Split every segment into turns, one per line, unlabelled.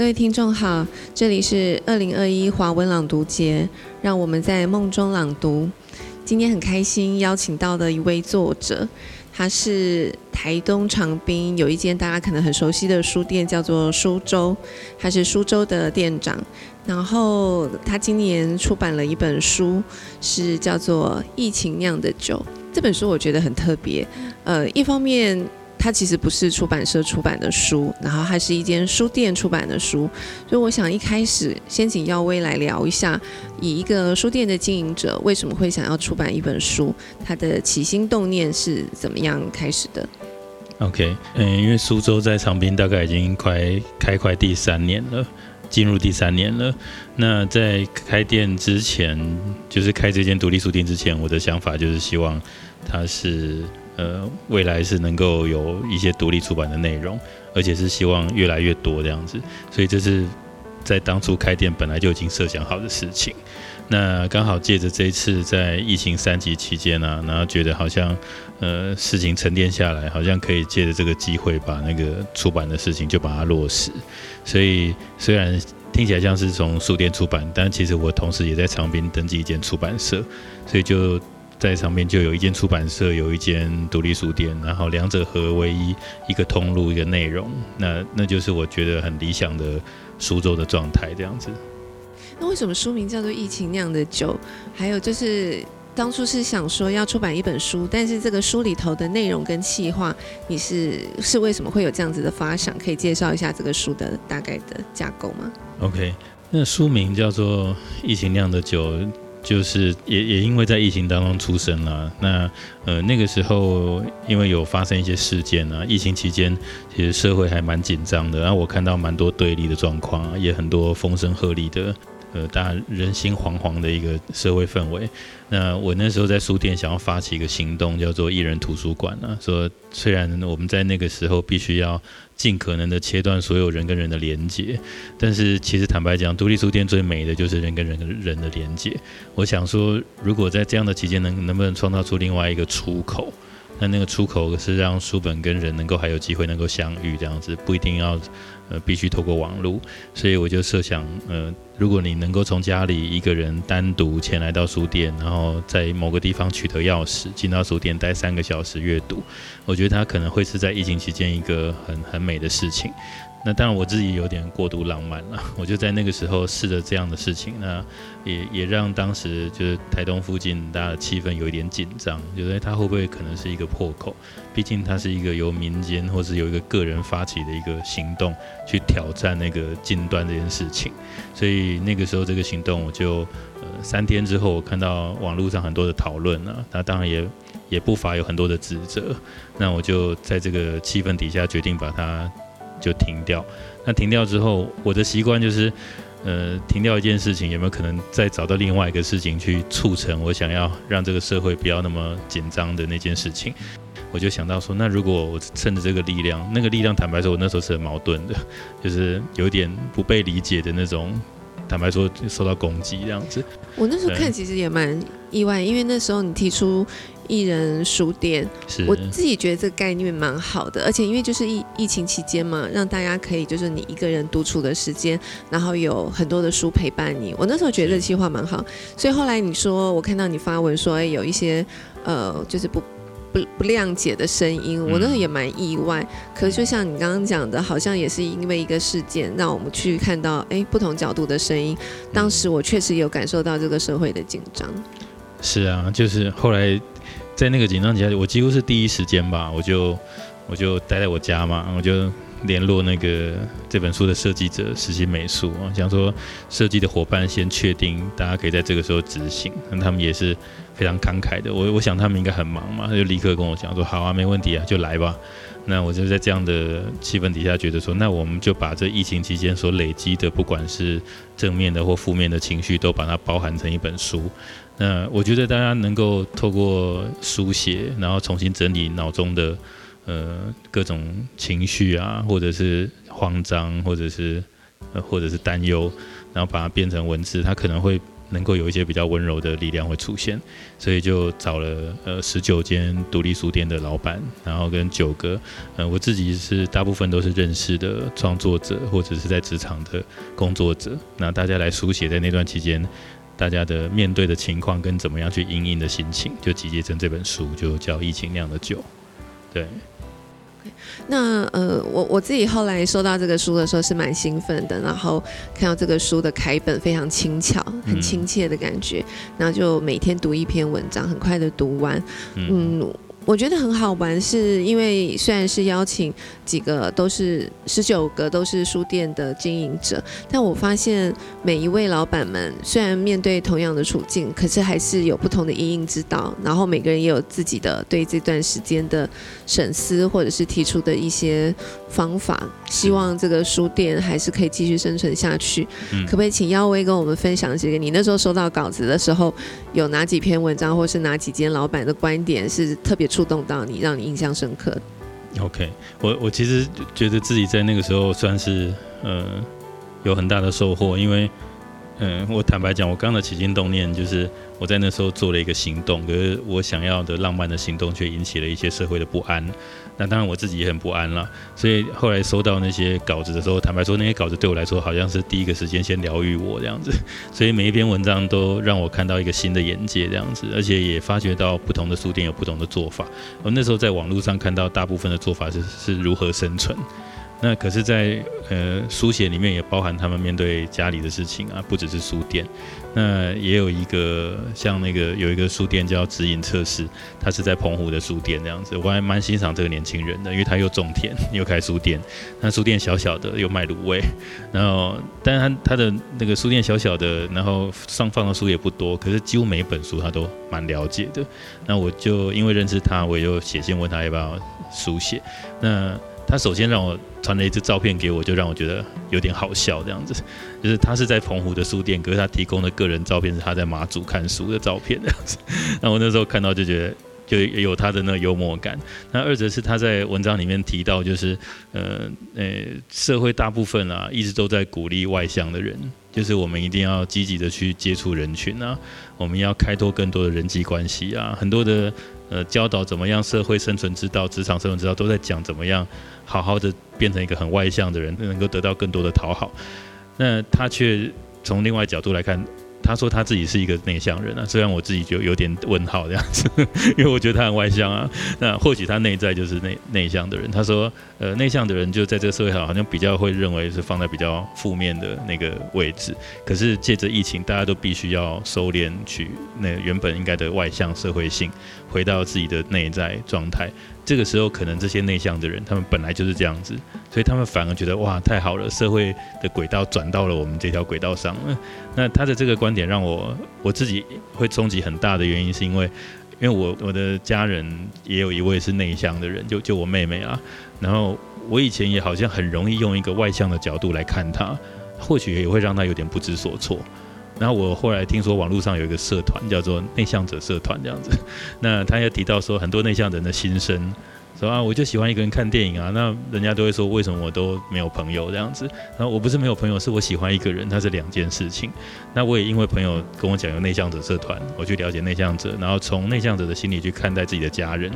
各位听众好，这里是二零二一华文朗读节，让我们在梦中朗读。今天很开心邀请到的一位作者，他是台东长滨有一间大家可能很熟悉的书店，叫做苏州，他是苏州的店长。然后他今年出版了一本书，是叫做《疫情酿的酒》。这本书我觉得很特别，呃，一方面。它其实不是出版社出版的书，然后它是一间书店出版的书，所以我想一开始先请耀威来聊一下，以一个书店的经营者为什么会想要出版一本书，他的起心动念是怎么样开始的
？OK，嗯，因为苏州在长滨大概已经快开快第三年了，进入第三年了。那在开店之前，就是开这间独立书店之前，我的想法就是希望它是。呃，未来是能够有一些独立出版的内容，而且是希望越来越多这样子，所以这是在当初开店本来就已经设想好的事情。那刚好借着这一次在疫情三级期间呢，然后觉得好像呃事情沉淀下来，好像可以借着这个机会把那个出版的事情就把它落实。所以虽然听起来像是从书店出版，但其实我同时也在长滨登记一间出版社，所以就。在上面就有一间出版社，有一间独立书店，然后两者合为一，一个通路，一个内容，那那就是我觉得很理想的苏州的状态这样子。
那为什么书名叫做《疫情酿的酒》？还有就是当初是想说要出版一本书，但是这个书里头的内容跟企划，你是是为什么会有这样子的发想？可以介绍一下这个书的大概的架构吗
？OK，那书名叫做《疫情酿的酒》。就是也也因为在疫情当中出生了，那呃那个时候因为有发生一些事件啊，疫情期间其实社会还蛮紧张的，然后我看到蛮多对立的状况，也很多风声鹤唳的。呃，大家人心惶惶的一个社会氛围。那我那时候在书店想要发起一个行动，叫做“一人图书馆”啊。说虽然我们在那个时候必须要尽可能的切断所有人跟人的连接，但是其实坦白讲，独立书店最美的就是人跟人跟人的连接。我想说，如果在这样的期间能能不能创造出另外一个出口？那那个出口是让书本跟人能够还有机会能够相遇，这样子不一定要呃必须透过网络，所以我就设想，呃，如果你能够从家里一个人单独前来到书店，然后在某个地方取得钥匙，进到书店待三个小时阅读，我觉得它可能会是在疫情 期间一个很很美的事情。那当然我自己有点过度浪漫了，我就在那个时候试着这样的事情，那也也让当时就是台东附近大家的气氛有一点紧张，觉得它会不会可能是一个破口？毕竟它是一个由民间或是由一个个人发起的一个行动，去挑战那个禁端这件事情。所以那个时候这个行动，我就呃三天之后，我看到网络上很多的讨论啊，那当然也也不乏有很多的指责。那我就在这个气氛底下决定把它。就停掉。那停掉之后，我的习惯就是，呃，停掉一件事情，有没有可能再找到另外一个事情去促成我想要让这个社会不要那么紧张的那件事情？我就想到说，那如果我趁着这个力量，那个力量，坦白说，我那时候是很矛盾的，就是有点不被理解的那种。坦白说，受到攻击这样子。
我那时候看其实也蛮意外，因为那时候你提出。艺人书店，我自己觉得这个概念蛮好的，而且因为就是疫疫情期间嘛，让大家可以就是你一个人独处的时间，然后有很多的书陪伴你。我那时候觉得这计划蛮好，所以后来你说我看到你发文说，哎，有一些呃，就是不不不谅解的声音，我那时候也蛮意外。可是就像你刚刚讲的，好像也是因为一个事件，让我们去看到哎不同角度的声音。当时我确实有感受到这个社会的紧张。
是啊，就是后来。在那个紧张底下，我几乎是第一时间吧，我就我就待在我家嘛，我就联络那个这本书的设计者实习美术啊，想说设计的伙伴先确定，大家可以在这个时候执行，那他们也是非常慷慨的。我我想他们应该很忙嘛，他就立刻跟我讲说好啊，没问题啊，就来吧。那我就在这样的气氛底下，觉得说，那我们就把这疫情期间所累积的，不管是正面的或负面的情绪，都把它包含成一本书。那我觉得大家能够透过书写，然后重新整理脑中的呃各种情绪啊，或者是慌张，或者是呃或者是担忧，然后把它变成文字，它可能会能够有一些比较温柔的力量会出现，所以就找了呃十九间独立书店的老板，然后跟九个呃我自己是大部分都是认识的创作者或者是在职场的工作者，那大家来书写在那段期间大家的面对的情况跟怎么样去应应的心情，就集结成这本书，就叫《疫情酿的酒》，对。
那呃，我我自己后来收到这个书的时候是蛮兴奋的，然后看到这个书的开本非常轻巧，很亲切的感觉，然后就每天读一篇文章，很快的读完，嗯。我觉得很好玩，是因为虽然是邀请几个都是十九个都是书店的经营者，但我发现每一位老板们虽然面对同样的处境，可是还是有不同的因应之道。然后每个人也有自己的对这段时间的审思，或者是提出的一些方法，希望这个书店还是可以继续生存下去。可不可以请耀威跟我们分享几个？你那时候收到稿子的时候，有哪几篇文章，或是哪几间老板的观点是特别出？触动到你，让你印象深刻。
OK，我我其实觉得自己在那个时候算是呃有很大的收获，因为嗯，我坦白讲，我刚的起心动念就是我在那时候做了一个行动，可是我想要的浪漫的行动却引起了一些社会的不安。那当然我自己也很不安了，所以后来收到那些稿子的时候，坦白说那些稿子对我来说好像是第一个时间先疗愈我这样子，所以每一篇文章都让我看到一个新的眼界这样子，而且也发觉到不同的书店有不同的做法。我那时候在网络上看到大部分的做法是是如何生存。那可是，在呃书写里面也包含他们面对家里的事情啊，不只是书店。那也有一个像那个有一个书店叫指引测试，他是在澎湖的书店这样子，我还蛮欣赏这个年轻人的，因为他又种田又开书店。那书店小小的又卖卤味，然后但是他他的那个书店小小的，然后上放的书也不多，可是几乎每一本书他都蛮了解的。那我就因为认识他，我就写信问他要不要书写。那他首先让我传了一张照片给我，就让我觉得有点好笑。这样子，就是他是在澎湖的书店，可是他提供的个人照片是他在马祖看书的照片。这样子，那我那时候看到就觉得，就有他的那个幽默感。那二则是他在文章里面提到，就是呃呃，社会大部分啊，一直都在鼓励外向的人，就是我们一定要积极的去接触人群啊，我们要开拓更多的人际关系啊，很多的呃教导怎么样社会生存之道、职场生存之道，都在讲怎么样。好好的变成一个很外向的人，能够得到更多的讨好，那他却从另外角度来看。他说他自己是一个内向人啊，虽然我自己就有点问号这样子，因为我觉得他很外向啊。那或许他内在就是内内向的人。他说，呃，内向的人就在这个社会上好像比较会认为是放在比较负面的那个位置。可是借着疫情，大家都必须要收敛去那原本应该的外向社会性，回到自己的内在状态。这个时候，可能这些内向的人，他们本来就是这样子，所以他们反而觉得哇，太好了，社会的轨道转到了我们这条轨道上。那他的这个观点让我 我自己会冲击很大的原因，是因为因为我我的家人也有一位是内向的人，就就我妹妹啊。然后我以前也好像很容易用一个外向的角度来看她，或许也会让她有点不知所措。然后我后来听说网络上有一个社团叫做内向者社团这样子，那他也提到说很多内向人的心声，说啊我就喜欢一个人看电影啊，那人家都会说为什么我都没有朋友这样子，然后我不是没有朋友，是我喜欢一个人，它是两件事情。那我也因为朋友跟我讲有内向者社团，我去了解内向者，然后从内向者的心理去看待自己的家人，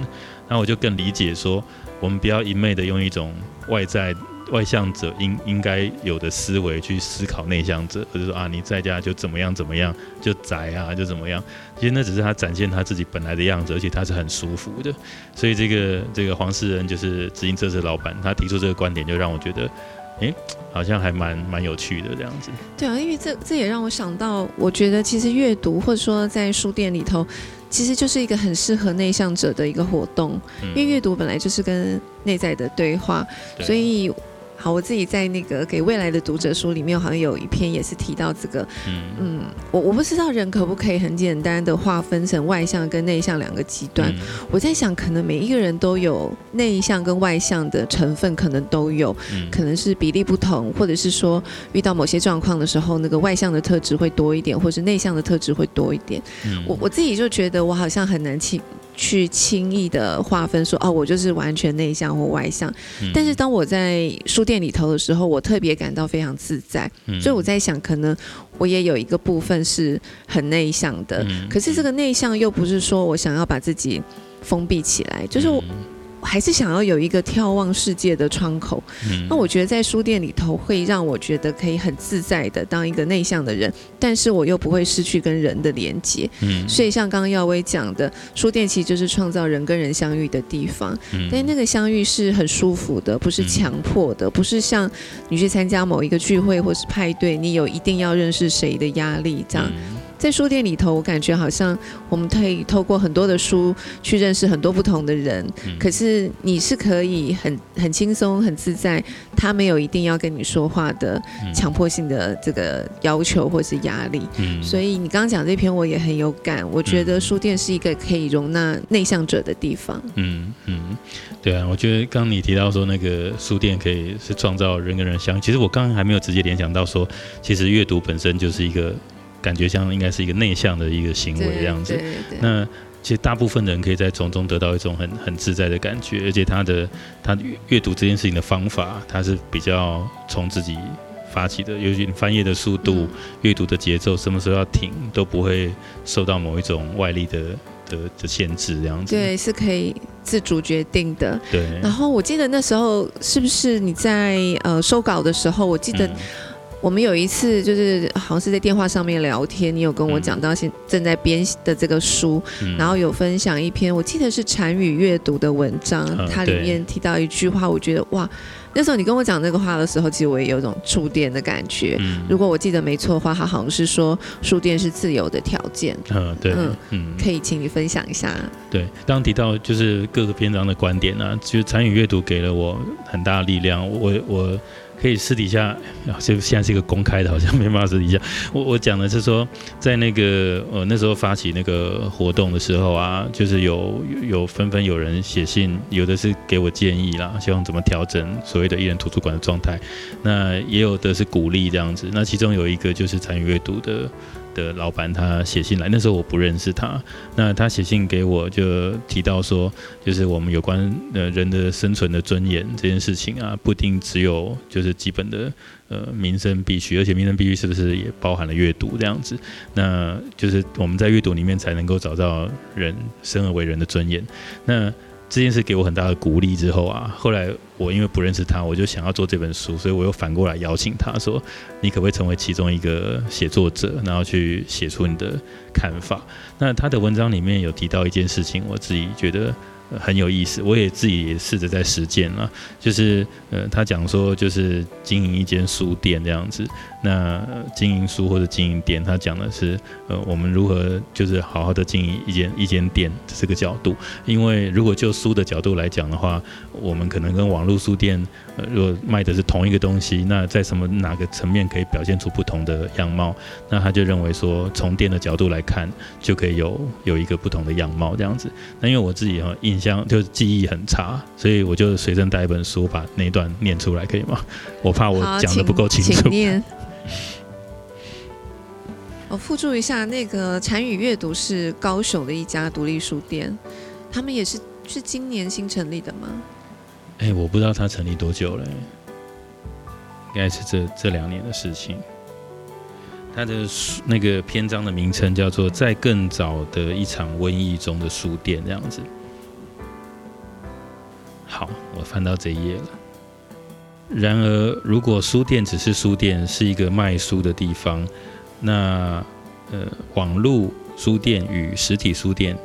那我就更理解说我们不要一昧的用一种外在。外向者应应该有的思维去思考内向者，或者说啊，你在家就怎么样怎么样，就宅啊，就怎么样。其实那只是他展现他自己本来的样子，而且他是很舒服的。所以这个这个黄世仁就是执行这次老板，他提出这个观点，就让我觉得，哎，好像还蛮蛮有趣的这样子。
对啊，因为这这也让我想到，我觉得其实阅读或者说在书店里头，其实就是一个很适合内向者的一个活动，因为阅读本来就是跟内在的对话，所以。好，我自己在那个给未来的读者书里面，好像有一篇也是提到这个。嗯嗯，我我不知道人可不可以很简单的划分成外向跟内向两个极端。我在想，可能每一个人都有内向跟外向的成分，可能都有，可能是比例不同，或者是说遇到某些状况的时候，那个外向的特质会多一点，或是内向的特质会多一点。我我自己就觉得我好像很难去。去轻易的划分说哦，我就是完全内向或外向。但是当我在书店里头的时候，我特别感到非常自在。所以我在想，可能我也有一个部分是很内向的，可是这个内向又不是说我想要把自己封闭起来，就是我。还是想要有一个眺望世界的窗口。那我觉得在书店里头会让我觉得可以很自在的当一个内向的人，但是我又不会失去跟人的连接。嗯，所以像刚刚耀威讲的，书店其实就是创造人跟人相遇的地方。嗯，但那个相遇是很舒服的，不是强迫的，不是像你去参加某一个聚会或是派对，你有一定要认识谁的压力这样。在书店里头，我感觉好像我们可以透过很多的书去认识很多不同的人。可是你是可以很很轻松、很自在，他没有一定要跟你说话的强迫性的这个要求或是压力。所以你刚刚讲这篇我也很有感，我觉得书店是一个可以容纳内向者的地方。
嗯嗯，对啊，我觉得刚刚你提到说那个书店可以是创造人跟人相，其实我刚刚还没有直接联想到说，其实阅读本身就是一个。感觉像应该是一个内向的一个行为这样子。那其实大部分人可以在从中得到一种很很自在的感觉，而且他的他阅读这件事情的方法，他是比较从自己发起的，尤其翻页的速度、阅读的节奏，什么时候要停都不会受到某一种外力的的的限制这样子。
对，是可以自主决定的。
对。
然后我记得那时候是不是你在呃收稿的时候，我记得。我们有一次就是好像是在电话上面聊天，你有跟我讲到现正在编的这个书，然后有分享一篇我记得是禅语阅读的文章，它里面提到一句话，我觉得哇，那时候你跟我讲这个话的时候，其实我也有种触电的感觉。如果我记得没错的话，他好像是说书店是自由的条件。
嗯，对，嗯，
可以请你分享一下。
对，刚提到就是各个篇章的观点呢，其实禅语阅读给了我很大的力量，我我。可以私底下，就现在是一个公开的，好像没办法私底下。我我讲的是说，在那个呃那时候发起那个活动的时候啊，就是有有纷纷有人写信，有的是给我建议啦，希望怎么调整所谓的艺人图书馆的状态，那也有的是鼓励这样子。那其中有一个就是参与阅读的。的老板他写信来，那时候我不认识他。那他写信给我，就提到说，就是我们有关呃人的生存的尊严这件事情啊，不一定只有就是基本的呃民生必须，而且民生必须是不是也包含了阅读这样子？那就是我们在阅读里面才能够找到人生而为人的尊严。那这件事给我很大的鼓励之后啊，后来我因为不认识他，我就想要做这本书，所以我又反过来邀请他说：“你可不可以成为其中一个写作者，然后去写出你的看法？”那他的文章里面有提到一件事情，我自己觉得。很有意思，我也自己也试着在实践了。就是呃，他讲说，就是经营一间书店这样子。那经营书或者经营店，他讲的是呃，我们如何就是好好的经营一间一间店这个角度。因为如果就书的角度来讲的话，我们可能跟网络书店呃，如果卖的是同一个东西，那在什么哪个层面可以表现出不同的样貌？那他就认为说，从店的角度来看，就可以有有一个不同的样貌这样子。那因为我自己哈印象就是记忆很差，所以我就随身带一本书，把那段念出来，可以吗？我怕我讲的不够清楚。
我附注一下，那个禅语阅读是高雄的一家独立书店，他们也是是今年新成立的吗？
哎，我不知道他成立多久了，应该是这这两年的事情。他的那个篇章的名称叫做《在更早的一场瘟疫中的书店》这样子。好，我翻到这一页了。然而，如果书店只是书店，是一个卖书的地方，那呃，网络书店与实体书店，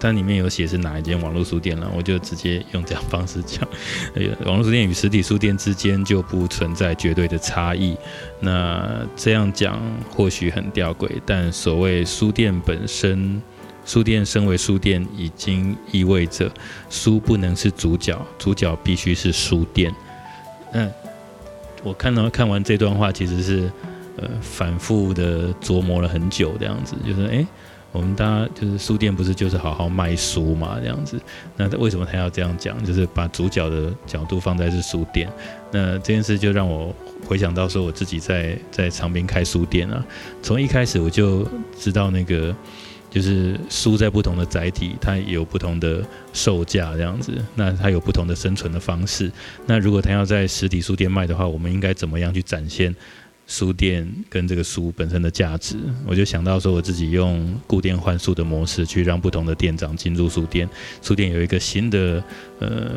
它里面有写是哪一间网络书店了，我就直接用这样方式讲。网络书店与实体书店之间就不存在绝对的差异。那这样讲或许很吊诡，但所谓书店本身，书店身为书店，已经意味着书不能是主角，主角必须是书店。嗯，我看到看完这段话，其实是呃反复的琢磨了很久，这样子就是哎，我们大家就是书店不是就是好好卖书嘛，这样子，那为什么他要这样讲？就是把主角的角度放在是书店，那这件事就让我回想到说我自己在在长滨开书店啊，从一开始我就知道那个就是书在不同的载体，它有不同的售价这样子，那它有不同的生存的方式。那如果它要在实体书店卖的话，我们应该怎么样去展现书店跟这个书本身的价值？我就想到说，我自己用固店换书的模式，去让不同的店长进入书店，书店有一个新的呃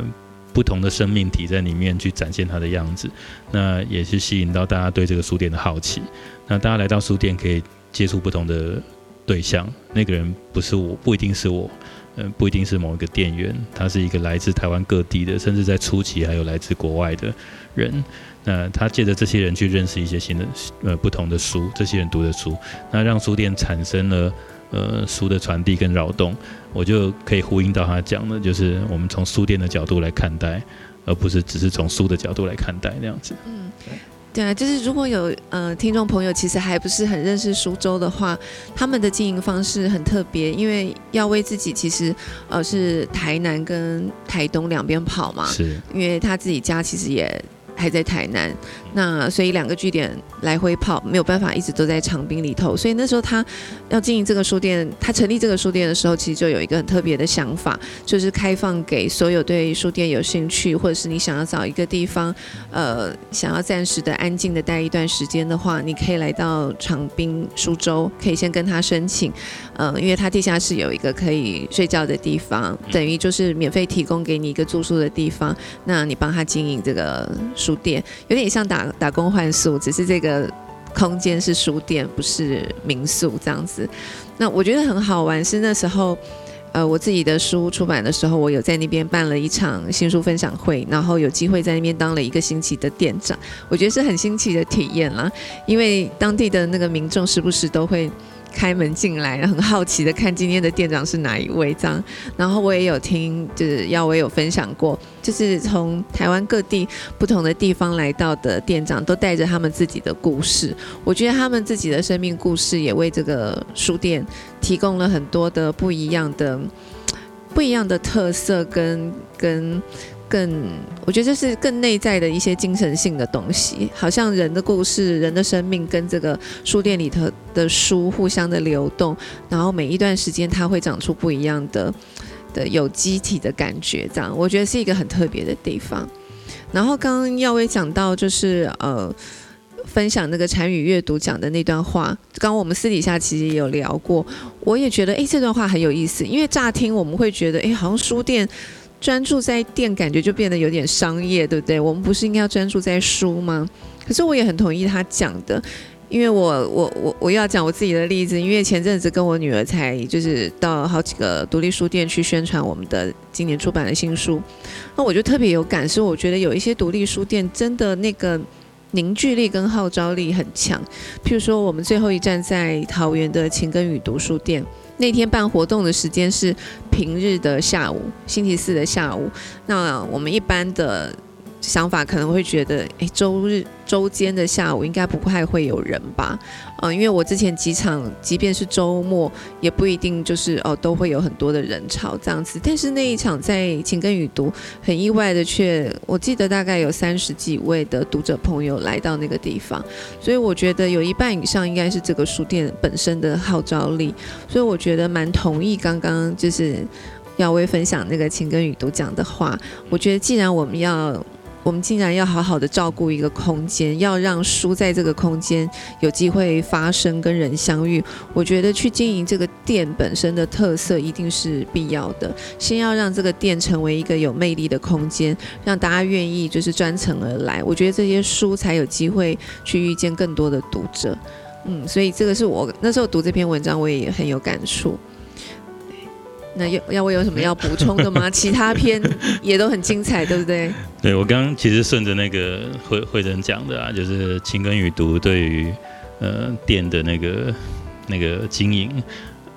不同的生命体在里面去展现它的样子，那也是吸引到大家对这个书店的好奇。那大家来到书店可以接触不同的。对象那个人不是我，不一定是我，嗯，不一定是某一个店员，他是一个来自台湾各地的，甚至在初期还有来自国外的人。那他借着这些人去认识一些新的呃不同的书，这些人读的书，那让书店产生了呃书的传递跟扰动，我就可以呼应到他讲的，就是我们从书店的角度来看待，而不是只是从书的角度来看待那样子。嗯。
对啊，就是如果有呃听众朋友其实还不是很认识苏州的话，他们的经营方式很特别，因为要为自己其实呃是台南跟台东两边跑嘛，
是，
因为他自己家其实也。还在台南，那所以两个据点来回跑，没有办法一直都在长滨里头。所以那时候他要经营这个书店，他成立这个书店的时候，其实就有一个很特别的想法，就是开放给所有对书店有兴趣，或者是你想要找一个地方，呃，想要暂时的安静的待一段时间的话，你可以来到长滨苏州，可以先跟他申请，呃，因为他地下室有一个可以睡觉的地方，等于就是免费提供给你一个住宿的地方，那你帮他经营这个。书店有点像打打工换宿，只是这个空间是书店，不是民宿这样子。那我觉得很好玩，是那时候，呃，我自己的书出版的时候，我有在那边办了一场新书分享会，然后有机会在那边当了一个星期的店长，我觉得是很新奇的体验啦。因为当地的那个民众时不时都会。开门进来，很好奇的看今天的店长是哪一位这样。然后我也有听，就是耀威有分享过，就是从台湾各地不同的地方来到的店长，都带着他们自己的故事。我觉得他们自己的生命故事，也为这个书店提供了很多的不一样的、不一样的特色跟跟。更，我觉得这是更内在的一些精神性的东西，好像人的故事、人的生命跟这个书店里头的书互相的流动，然后每一段时间它会长出不一样的的有机体的感觉，这样我觉得是一个很特别的地方。然后刚刚耀威讲到就是呃，分享那个禅语阅读讲的那段话，刚刚我们私底下其实也有聊过，我也觉得哎这段话很有意思，因为乍听我们会觉得哎好像书店。专注在店，感觉就变得有点商业，对不对？我们不是应该要专注在书吗？可是我也很同意他讲的，因为我我我我要讲我自己的例子，因为前阵子跟我女儿才就是到好几个独立书店去宣传我们的今年出版的新书，那我就特别有感受，我觉得有一些独立书店真的那个凝聚力跟号召力很强。譬如说，我们最后一站在桃园的情根与读书店。那天办活动的时间是平日的下午，星期四的下午。那我们一般的。想法可能会觉得，哎，周日周间的下午应该不太会有人吧？嗯，因为我之前几场，即便是周末，也不一定就是哦都会有很多的人潮这样子。但是那一场在情根语读，很意外的却，我记得大概有三十几位的读者朋友来到那个地方，所以我觉得有一半以上应该是这个书店本身的号召力。所以我觉得蛮同意刚刚就是耀威分享那个情根语读讲的话。我觉得既然我们要我们竟然要好好的照顾一个空间，要让书在这个空间有机会发生跟人相遇。我觉得去经营这个店本身的特色一定是必要的。先要让这个店成为一个有魅力的空间，让大家愿意就是专程而来。我觉得这些书才有机会去遇见更多的读者。嗯，所以这个是我那时候读这篇文章，我也很有感触。那要要我有什么要补充的吗？其他篇也都很精彩，对不对？
对我刚刚其实顺着那个慧慧珍讲的啊，就是情根与读对于呃店的那个那个经营，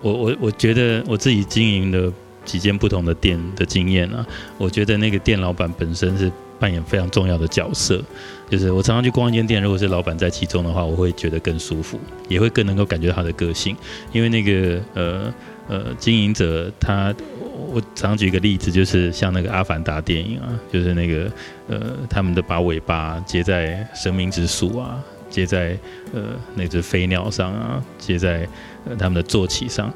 我我我觉得我自己经营的几间不同的店的经验啊，我觉得那个店老板本身是扮演非常重要的角色。就是我常常去逛一间店，如果是老板在其中的话，我会觉得更舒服，也会更能够感觉到他的个性，因为那个呃。呃，经营者他，我常举一个例子，就是像那个《阿凡达》电影啊，就是那个呃，他们的把尾巴接在生命之树啊，接在呃那只飞鸟上啊，接在呃他们的坐骑上，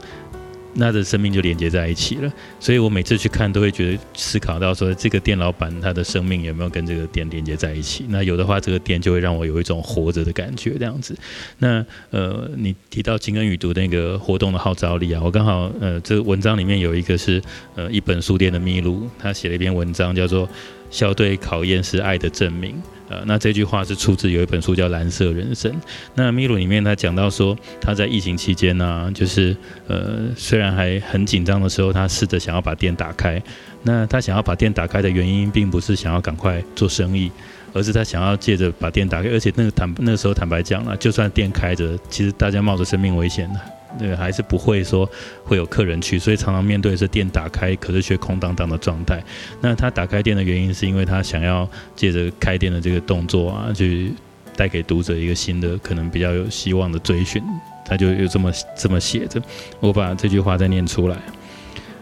那的生命就连接在一起了。所以我每次去看，都会觉得思考到说，这个店老板他的生命有没有跟这个店连接在一起？那有的话，这个店就会让我有一种活着的感觉，这样子。那呃，你提到金恩语读那个活动的号召力啊，我刚好呃，这个文章里面有一个是呃一本书店的秘录，他写了一篇文章叫做《校对考验是爱的证明》。呃，那这句话是出自有一本书叫《蓝色人生》。那米鲁里面他讲到说，他在疫情期间呢，就是呃，虽然还很紧张的时候，他试着想要把店打开。那他想要把店打开的原因，并不是想要赶快做生意，而是他想要借着把店打开。而且那个坦那个时候坦白讲了，就算店开着，其实大家冒着生命危险的。对，还是不会说会有客人去，所以常常面对是店打开，可是却空荡荡的状态。那他打开店的原因，是因为他想要借着开店的这个动作啊，去带给读者一个新的、可能比较有希望的追寻。他就有这么这么写着，我把这句话再念出来。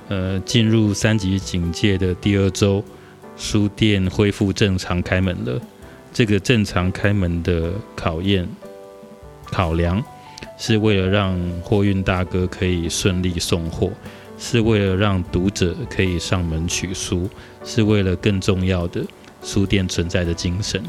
呃，进入三级警戒的第二周，书店恢复正常开门了。这个正常开门的考验考量。是为了让货运大哥可以顺利送货，是为了让读者可以上门取书，是为了更重要的书店存在的精神。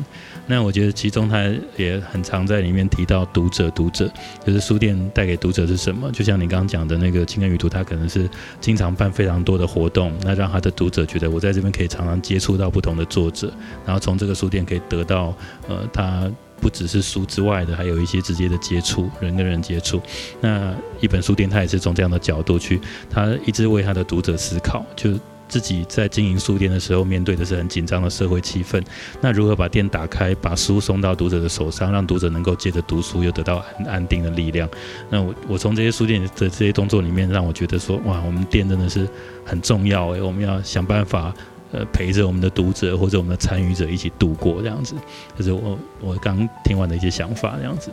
那我觉得其中他也很常在里面提到读者，读者就是书店带给读者是什么？就像你刚刚讲的那个情感旅途，他可能是经常办非常多的活动，那让他的读者觉得我在这边可以常常接触到不同的作者，然后从这个书店可以得到呃他。不只是书之外的，还有一些直接的接触，人跟人接触。那一本书店，它也是从这样的角度去，他一直为他的读者思考，就自己在经营书店的时候，面对的是很紧张的社会气氛。那如何把店打开，把书送到读者的手上，让读者能够借着读书又得到很安定的力量？那我我从这些书店的这些动作里面，让我觉得说，哇，我们店真的是很重要诶，我们要想办法。呃，陪着我们的读者或者我们的参与者一起度过这样子，就是我我刚听完的一些想法这样子。